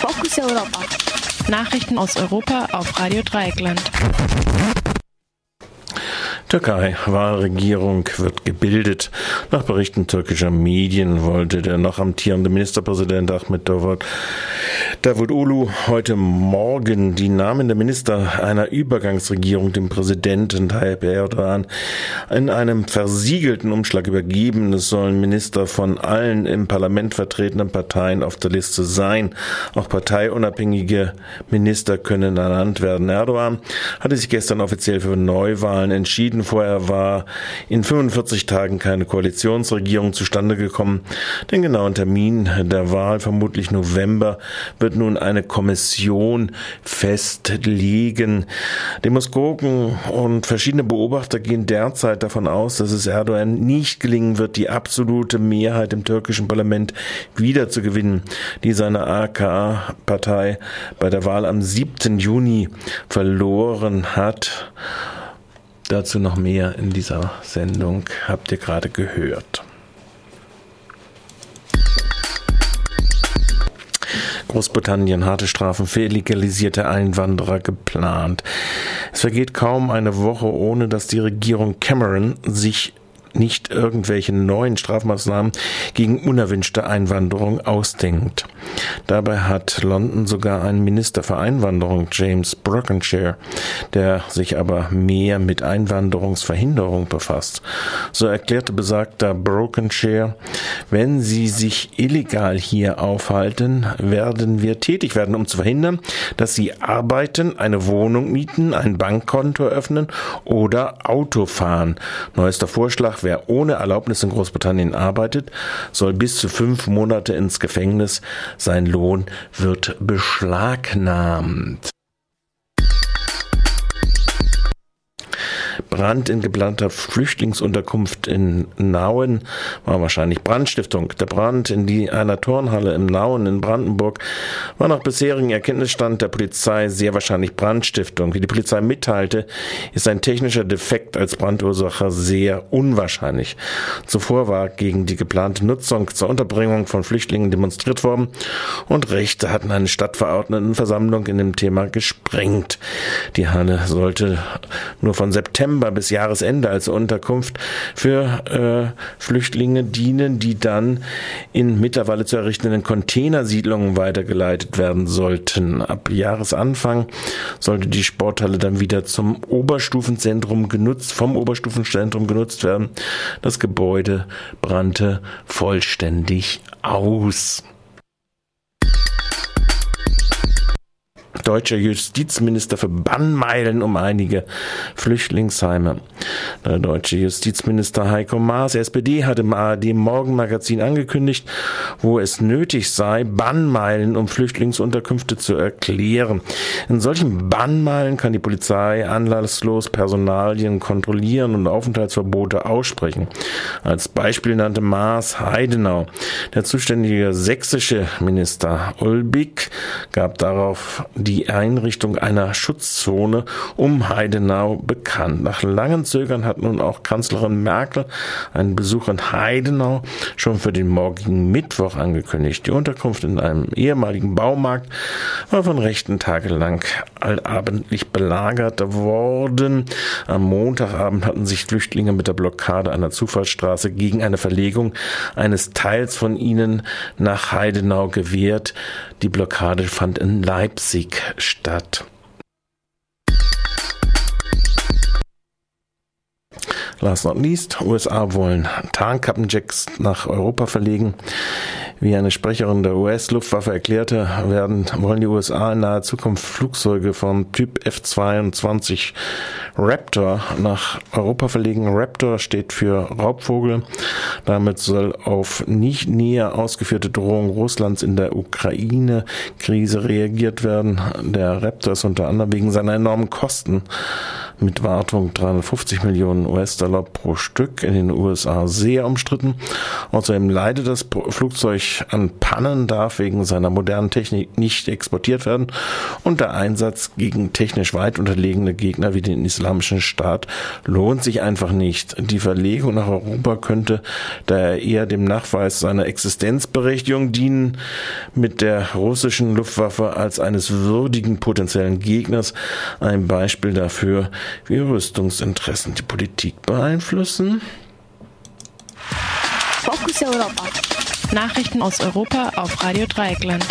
Fokus Europa. Nachrichten aus Europa auf Radio Dreieckland. Türkei, Wahlregierung wird gebildet. Nach Berichten türkischer Medien wollte der noch amtierende Ministerpräsident Ahmed Davut, Davutoglu heute Morgen die Namen der Minister einer Übergangsregierung dem Präsidenten Tayyip Erdogan in einem versiegelten Umschlag übergeben. Es sollen Minister von allen im Parlament vertretenen Parteien auf der Liste sein. Auch parteiunabhängige Minister können ernannt werden. Erdogan hatte sich gestern offiziell für Neuwahlen entschieden. Vorher war in 45 Tagen keine Koalitionsregierung zustande gekommen. Den genauen Termin der Wahl, vermutlich November, wird nun eine Kommission festlegen. Demoskopen und verschiedene Beobachter gehen derzeit davon aus, dass es Erdogan nicht gelingen wird, die absolute Mehrheit im türkischen Parlament wiederzugewinnen, die seine AKA-Partei bei der Wahl am 7. Juni verloren hat. Dazu noch mehr in dieser Sendung habt ihr gerade gehört. Großbritannien harte Strafen für illegalisierte Einwanderer geplant. Es vergeht kaum eine Woche, ohne dass die Regierung Cameron sich nicht irgendwelche neuen Strafmaßnahmen gegen unerwünschte Einwanderung ausdenkt. Dabei hat London sogar einen Minister für Einwanderung, James Brockenshire, der sich aber mehr mit Einwanderungsverhinderung befasst. So erklärte besagter Brockenshire, wenn Sie sich illegal hier aufhalten, werden wir tätig werden, um zu verhindern, dass Sie arbeiten, eine Wohnung mieten, ein Bankkonto öffnen oder Auto fahren. Neuester Vorschlag wer ohne Erlaubnis in Großbritannien arbeitet, soll bis zu fünf Monate ins Gefängnis. Sein Lohn wird beschlagnahmt. Brand in geplanter Flüchtlingsunterkunft in Nauen war wahrscheinlich Brandstiftung. Der Brand in die, einer Turnhalle im Nauen in Brandenburg war nach bisherigem Erkenntnisstand der Polizei sehr wahrscheinlich Brandstiftung. Wie die Polizei mitteilte, ist ein technischer Defekt als Brandursache sehr unwahrscheinlich. Zuvor war gegen die geplante Nutzung zur Unterbringung von Flüchtlingen demonstriert worden und Rechte hatten eine Stadtverordnetenversammlung in dem Thema gesprengt. Die Halle sollte nur von September September bis Jahresende als Unterkunft für äh, Flüchtlinge dienen, die dann in mittlerweile zu errichtenden Containersiedlungen weitergeleitet werden sollten. Ab Jahresanfang sollte die Sporthalle dann wieder zum Oberstufenzentrum genutzt, vom Oberstufenzentrum genutzt werden. Das Gebäude brannte vollständig aus. Deutscher Justizminister für Bannmeilen um einige Flüchtlingsheime. Der deutsche Justizminister Heiko Maas, SPD, hat im ARD Morgenmagazin angekündigt, wo es nötig sei, Bannmeilen um Flüchtlingsunterkünfte zu erklären. In solchen Bannmeilen kann die Polizei anlasslos Personalien kontrollieren und Aufenthaltsverbote aussprechen. Als Beispiel nannte Maas Heidenau. Der zuständige sächsische Minister Ulbig gab darauf die Einrichtung einer Schutzzone um Heidenau bekannt. Nach langen Zögern hat nun auch Kanzlerin Merkel einen Besuch in Heidenau schon für den morgigen Mittwoch angekündigt. Die Unterkunft in einem ehemaligen Baumarkt war von rechten tagelang allabendlich belagert worden. Am Montagabend hatten sich Flüchtlinge mit der Blockade einer Zufahrtsstraße gegen eine Verlegung eines Teils von ihnen nach Heidenau gewehrt. Die Blockade fand in Leipzig statt. Last not least, USA wollen Tarnkappenjacks nach Europa verlegen. Wie eine Sprecherin der US-Luftwaffe erklärte, werden, wollen die USA in naher Zukunft Flugzeuge vom Typ F-22 Raptor nach Europa verlegen. Raptor steht für Raubvogel. Damit soll auf nicht näher ausgeführte Drohung Russlands in der Ukraine-Krise reagiert werden. Der Raptor ist unter anderem wegen seiner enormen Kosten mit Wartung 350 Millionen US-Dollar pro Stück in den USA sehr umstritten. Außerdem leidet das Flugzeug an Pannen, darf wegen seiner modernen Technik nicht exportiert werden und der Einsatz gegen technisch weit unterlegene Gegner wie den Islamischen Staat lohnt sich einfach nicht. Die Verlegung nach Europa könnte daher eher dem Nachweis seiner Existenzberechtigung dienen, mit der russischen Luftwaffe als eines würdigen potenziellen Gegners ein Beispiel dafür, wie Rüstungsinteressen die Politik beeinflussen. Fokus Europa. Nachrichten aus Europa auf Radio Dreieckland.